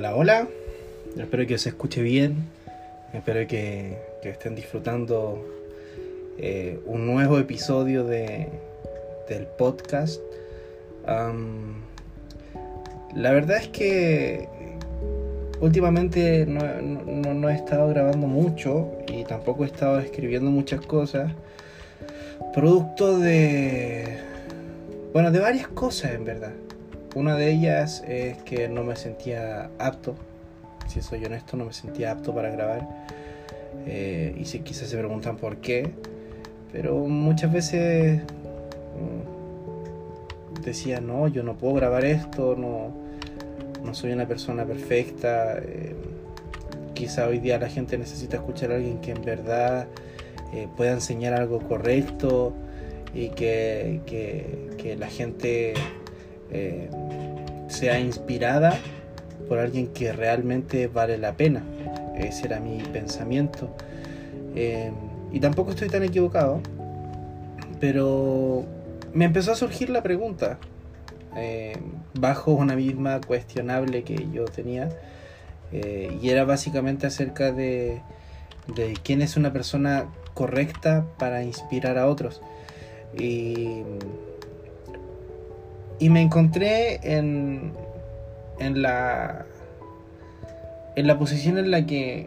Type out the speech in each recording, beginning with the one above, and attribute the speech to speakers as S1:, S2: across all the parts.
S1: hola, hola. Espero que se escuche bien. Espero que, estén disfrutando eh, un nuevo episodio de, del podcast. la verdad es que últimamente no, he estado grabando mucho y tampoco he estado escribiendo muchas cosas. Producto de... Bueno, de varias cosas en verdad. Una de ellas es que no me sentía apto, si soy honesto, no me sentía apto para grabar. Eh, y si quizás se preguntan por qué, pero muchas veces mm, decía, no, yo no puedo grabar esto, no, no soy una persona perfecta. Eh, quizá hoy día la gente necesita escuchar a alguien que en verdad eh, pueda enseñar algo correcto y que, que la gente eh, sea inspirada por alguien que realmente vale la pena. Ese era mi pensamiento. Eh, y tampoco estoy tan equivocado, pero me empezó a surgir la pregunta, eh, bajo una misma cuestionable que yo tenía, y era básicamente acerca de, de quién es una persona correcta para inspirar a otros. Y y me encontré en, en la en la posición en la que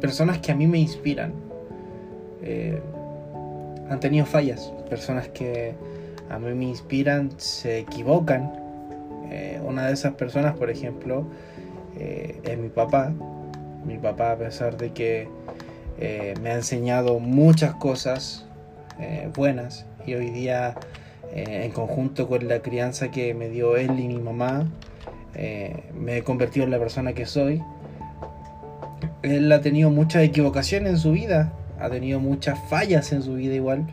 S1: personas que a mí me inspiran eh, han tenido fallas, personas que a mí me inspiran se equivocan. Eh, una de esas personas, por ejemplo, eh, es mi papá. Mi papá, a pesar de que me ha enseñado muchas cosas buenas y hoy día eh, en conjunto con la crianza que me dio él y mi mamá, eh, me he convertido en la persona que soy. Él ha tenido muchas equivocaciones en su vida, ha tenido muchas fallas en su vida igual,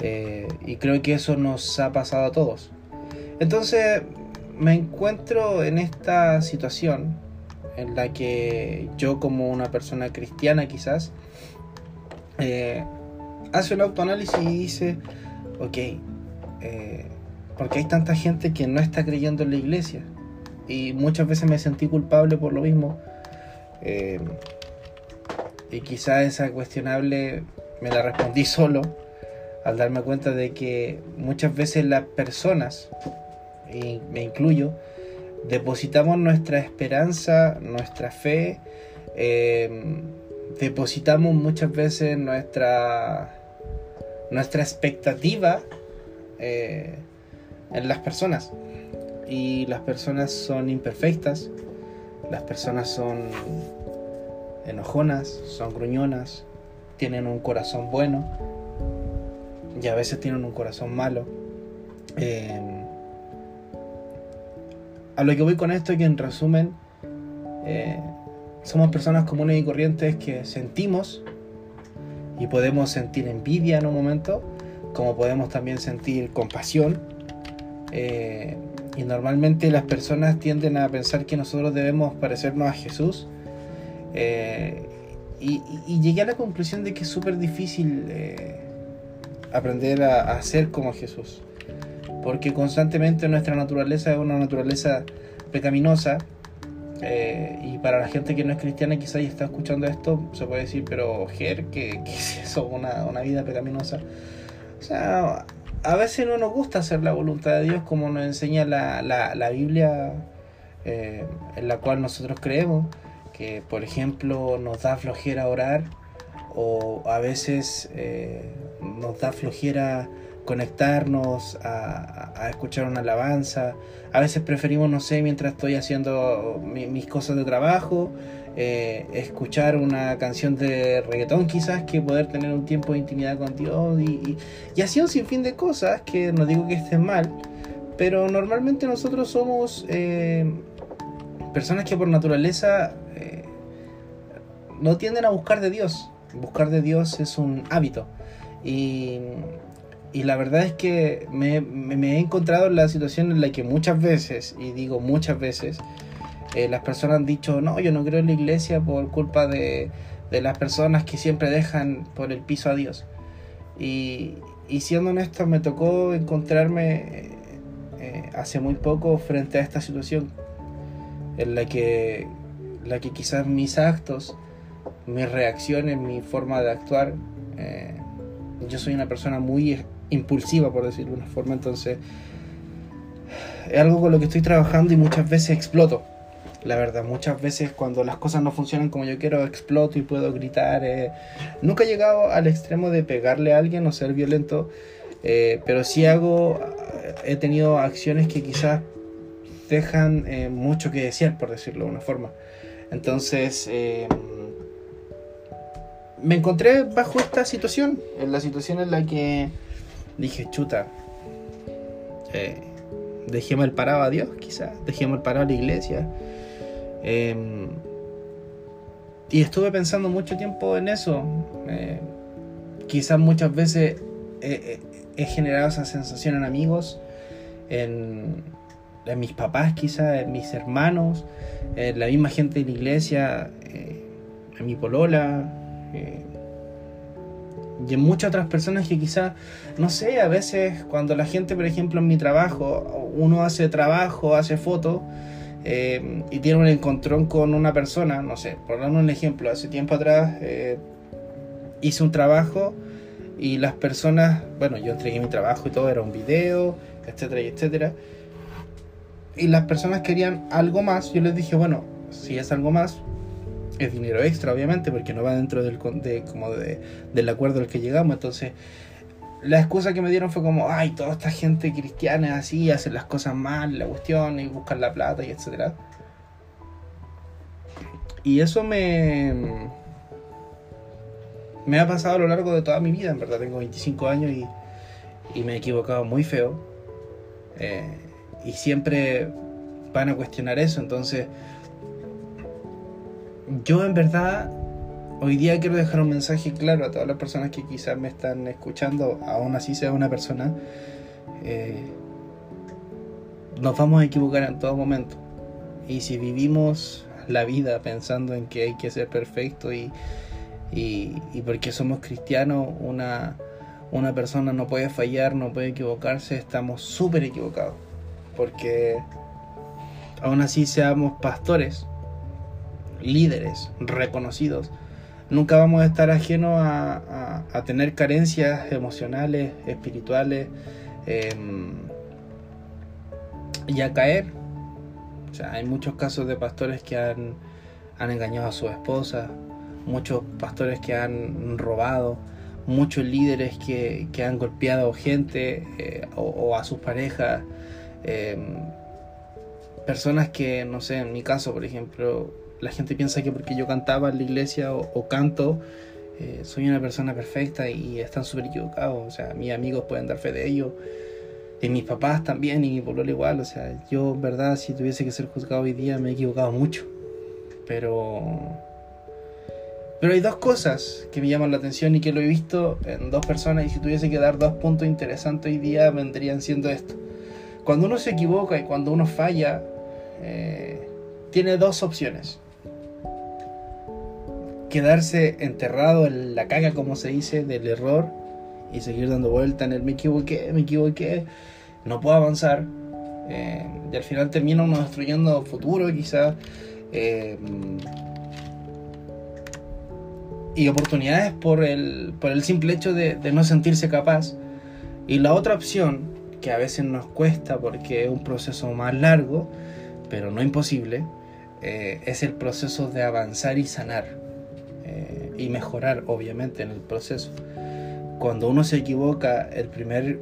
S1: eh, y creo que eso nos ha pasado a todos. Entonces me encuentro en esta situación en la que yo como una persona cristiana quizás, hace un autoanálisis y dice, ok, eh, porque hay tanta gente que no está creyendo en la iglesia. Y muchas veces me sentí culpable por lo mismo. Eh, y quizá esa cuestionable me la respondí solo al darme cuenta de que muchas veces las personas, y me incluyo, depositamos nuestra esperanza, nuestra fe, eh, depositamos muchas veces nuestra, nuestra expectativa eh, en las personas. Y las personas son imperfectas, las personas son enojonas, son gruñonas, tienen un corazón bueno y a veces tienen un corazón malo. Eh, a lo que voy con esto es que en resumen eh, somos personas comunes y corrientes que sentimos y podemos sentir envidia en un momento, como podemos también sentir compasión. Eh, y normalmente las personas tienden a pensar que nosotros debemos parecernos a Jesús. Eh, y, llegué a la conclusión de que es súper difícil eh, aprender a, a, ser como Jesús. Porque constantemente nuestra naturaleza es una naturaleza pecaminosa. y para la gente que no es cristiana quizás ya está escuchando esto, se puede decir, pero Ger, ¿qué, es eso? Una, una vida pecaminosa. O sea, a veces no nos gusta hacer la voluntad de Dios como nos enseña la, la, Biblia eh, en la cual nosotros creemos, que por ejemplo nos da flojera orar o a veces eh, nos da flojera conectarnos a, a, escuchar una alabanza. A veces preferimos, no sé, mientras estoy haciendo mis cosas de trabajo, eh, escuchar una canción de reggaetón quizás que poder tener un tiempo de intimidad con Dios y, y, así un sinfín de cosas que no digo que estén mal, pero normalmente nosotros somos eh, personas que por naturaleza eh, no tienden a buscar de Dios. Buscar de Dios es un hábito y, la verdad es que me, me he encontrado en la situación en la que muchas veces, y digo muchas veces, eh, las personas han dicho, no, yo no creo en la iglesia por culpa de, las personas que siempre dejan por el piso a Dios. Y, siendo honesto, me tocó encontrarme eh, hace muy poco frente a esta situación. en la que, la que quizás mis actos, mis reacciones, mi forma de actuar, eh, yo soy una persona muy impulsiva, por decirlo de una forma, entonces es algo con lo que estoy trabajando y muchas veces exploto. La verdad, muchas veces cuando las cosas no funcionan como yo quiero, exploto y puedo gritar. Eh. Nunca he llegado al extremo de pegarle a alguien o ser violento, eh, pero sí hago, he tenido acciones que quizás dejan eh, mucho que decir, por decirlo de una forma. Entonces, em, me encontré bajo esta situación, en la situación en la que dije, chuta, eh, dejemos el parado a Dios, quizás, dejemos el parado a la iglesia. Em, y estuve pensando mucho tiempo en eso. Eh, quizás muchas veces he generado esa sensación en amigos, en, mis papás quizás, en mis hermanos, en la misma gente de la iglesia, eh, en mi polola, eh, y en muchas otras personas que quizás, no sé, a veces cuando la gente, por ejemplo, en mi trabajo, uno hace trabajo, hace foto, eh, y tiene un encontrón con una persona, no sé, por dar un ejemplo, hace tiempo atrás hice un trabajo y las personas, bueno, yo entregué mi trabajo y todo, era un video, etcétera, y etcétera y las personas querían algo más, yo les dije, bueno, si es algo más, es dinero extra, obviamente, porque no va dentro del, de, como de, del acuerdo al que llegamos. Entonces, la excusa que me dieron fue como, ay, toda esta gente cristiana es así, hacen las cosas mal, la cuestión, y buscan la plata y etcétera. Y eso me. Me ha pasado a lo largo de toda mi vida, en verdad. Tengo 25 años y, y me he equivocado muy feo. Eh, y siempre van a cuestionar eso. Entonces, yo en verdad hoy día quiero dejar un mensaje claro a todas las personas que quizás me están escuchando, aún así sea una persona. Eh, nos vamos a equivocar en todo momento. Y si vivimos la vida pensando en que hay que ser perfecto y, y, y porque somos cristianos, una, una persona no puede fallar, no puede equivocarse, estamos súper equivocados porque aún así seamos pastores, líderes reconocidos, nunca vamos a estar ajenos a, tener carencias emocionales, espirituales em, y a caer. O sea, hay muchos casos de pastores que han, engañado a su esposa, muchos pastores que han robado, muchos líderes que, han golpeado gente eh, o, a sus parejas. Em, personas que, no sé, en mi caso, por ejemplo, la gente piensa que porque yo cantaba en la iglesia o, canto, eh, soy una persona perfecta y están súper equivocados. O sea, mis amigos pueden dar fe de ello. Y mis papás también, y mi pueblo igual. O sea, yo, verdad, si tuviese que ser juzgado hoy día, me he equivocado mucho. Pero. Pero hay dos cosas que me llaman la atención y que lo he visto en dos personas. Y si tuviese que dar dos puntos interesantes hoy día, vendrían siendo esto. Cuando uno se equivoca y cuando uno falla, eh, tiene dos opciones. Quedarse enterrado en la caga, como se dice, del error y seguir dando vuelta en el me equivoqué, me equivoqué, no puedo avanzar. Eh, y al final termina uno destruyendo futuro, quizás. Eh, y oportunidades por el, por el simple hecho de, de no sentirse capaz. Y la otra opción que a veces nos cuesta porque es un proceso más largo, pero no imposible, eh, es el proceso de avanzar y sanar eh, y mejorar, obviamente, en el proceso. Cuando uno se equivoca, el primer,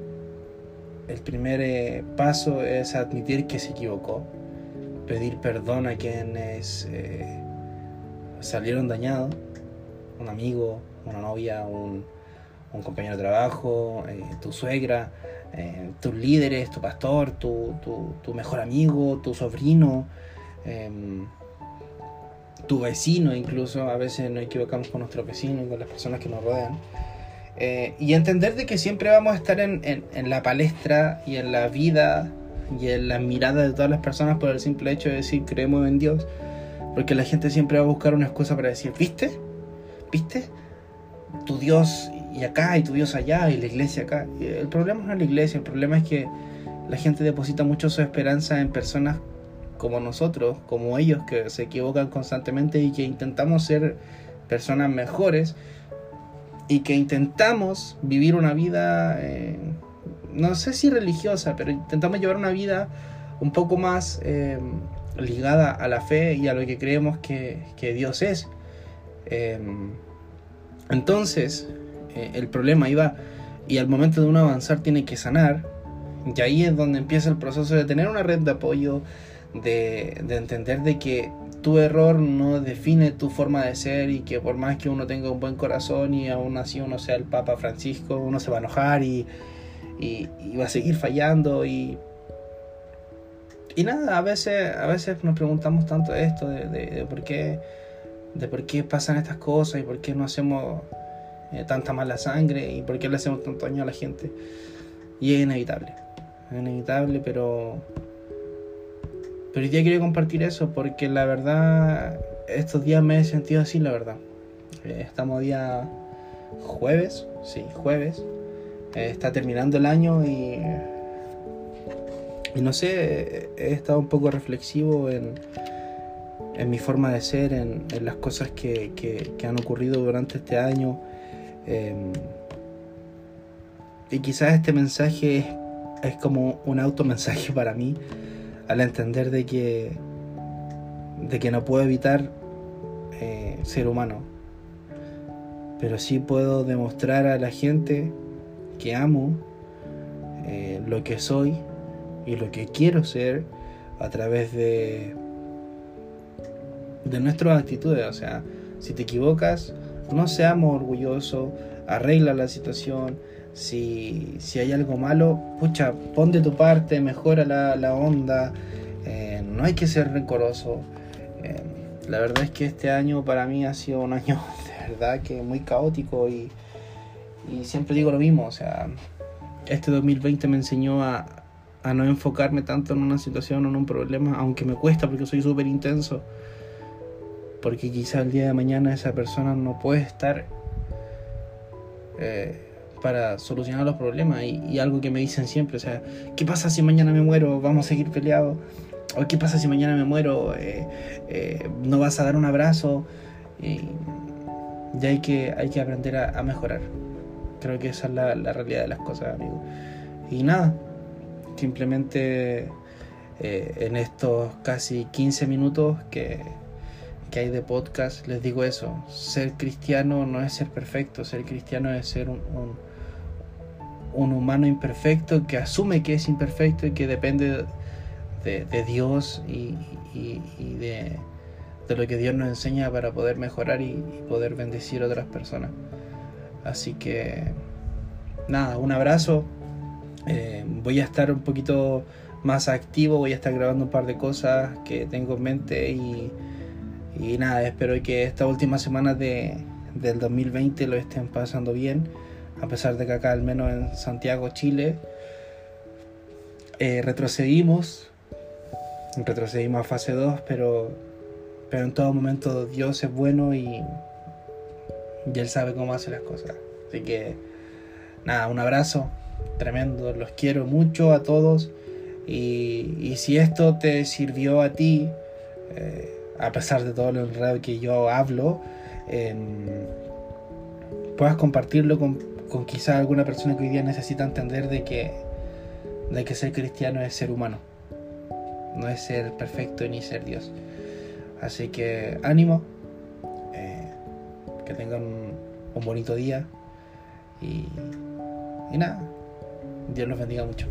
S1: el primer eh, paso es admitir que se equivocó, pedir perdón a quienes salieron dañados, un amigo, una novia, un, un compañero de trabajo, tu suegra, eh, tus líderes, tu pastor, tu, tu, mejor amigo, tu sobrino, em, tu vecino incluso, a veces nos equivocamos con nuestro vecino y con las personas que nos rodean. Eh, y entender de que siempre vamos a estar en, en, la palestra y en la vida y en la mirada de todas las personas por el simple hecho de decir creemos en Dios. Porque la gente siempre va a buscar una excusa para decir, ¿viste? ¿Viste? Tu Dios y acá y tu Dios allá y la iglesia acá. El problema no es la iglesia, el problema es que la gente deposita mucho su esperanza en personas como nosotros, como ellos que se equivocan constantemente y que intentamos ser personas mejores y que intentamos vivir una vida, eh, no sé si religiosa, pero intentamos llevar una vida un poco más eh, ligada a la fe y a lo que creemos que, Dios es. Em, entonces, eh, el problema iba, y al momento de uno avanzar tiene que sanar, y ahí es donde empieza el proceso de tener una red de apoyo, de, de entender de que tu error no define tu forma de ser y que por más que uno tenga un buen corazón y aún así uno sea el Papa Francisco, uno se va a enojar y, y, va a seguir fallando y, y nada, a veces, a veces nos preguntamos tanto esto de, de, por qué de por qué pasan estas cosas y por qué no hacemos eh, tanta mala sangre y por qué le hacemos tanto daño a la gente. Y es inevitable, es inevitable, pero pero hoy día quería compartir eso porque la verdad, estos días me he sentido así, la verdad. Eh, estamos día jueves, sí, jueves. Eh, está terminando el año y, y no sé, he estado un poco reflexivo en, en mi forma de ser, en, en las cosas que, que, han ocurrido durante este año. Em, y quizás este mensaje es, es como un automensaje para mí al entender de que, de que no puedo evitar eh, ser humano, pero sí puedo demostrar a la gente que amo eh, lo que soy y lo que quiero ser a través de, de nuestras actitudes. O sea, si te equivocas, no seamos orgullosos, arregla la situación, si, hay algo malo, pucha, pon de tu parte, mejora la, onda, eh, no hay que ser rencoroso. Eh, la verdad es que este año para mí ha sido un año de verdad que muy caótico y, y siempre digo lo mismo, o sea, este 2020 me enseñó a, a no enfocarme tanto en una situación o en un problema, aunque me cuesta porque soy súper intenso, porque quizá el día de mañana esa persona no puede estar. Eh, para solucionar los problemas y, algo que me dicen siempre, o sea, ¿qué pasa si mañana me muero? ¿Vamos a seguir peleados? ¿O qué pasa si mañana me muero? Eh, eh, ¿No vas a dar un abrazo? Y ya hay que, hay que aprender a, mejorar. Creo que esa es la, realidad de las cosas, amigo. Y nada, simplemente eh, en estos casi 15 minutos que, que hay de podcast, les digo eso, ser cristiano no es ser perfecto, ser cristiano es ser un un humano imperfecto que asume que es imperfecto y que depende de, Dios y, de, lo que Dios nos enseña para poder mejorar y, poder bendecir a otras personas. Así que, nada, un abrazo. Eh, voy a estar un poquito más activo, voy a estar grabando un par de cosas que tengo en mente y, y nada, espero que esta última semana de, del 2020 lo estén pasando bien a pesar de que acá, al menos en Santiago, Chile, eh, retrocedimos, retrocedimos a fase 2, pero, pero en todo momento Dios es bueno y, y Él sabe cómo hace las cosas. Así que, nada, un abrazo tremendo, los quiero mucho a todos y, si esto te sirvió a ti, eh, a pesar de todo lo enredado que yo hablo, eh, puedas compartirlo con con quizá alguna persona que hoy día necesita entender de que, de que ser cristiano es ser humano, no es ser perfecto ni ser Dios. Así que ánimo, eh, que tengan un bonito día y, y nada, Dios los bendiga mucho.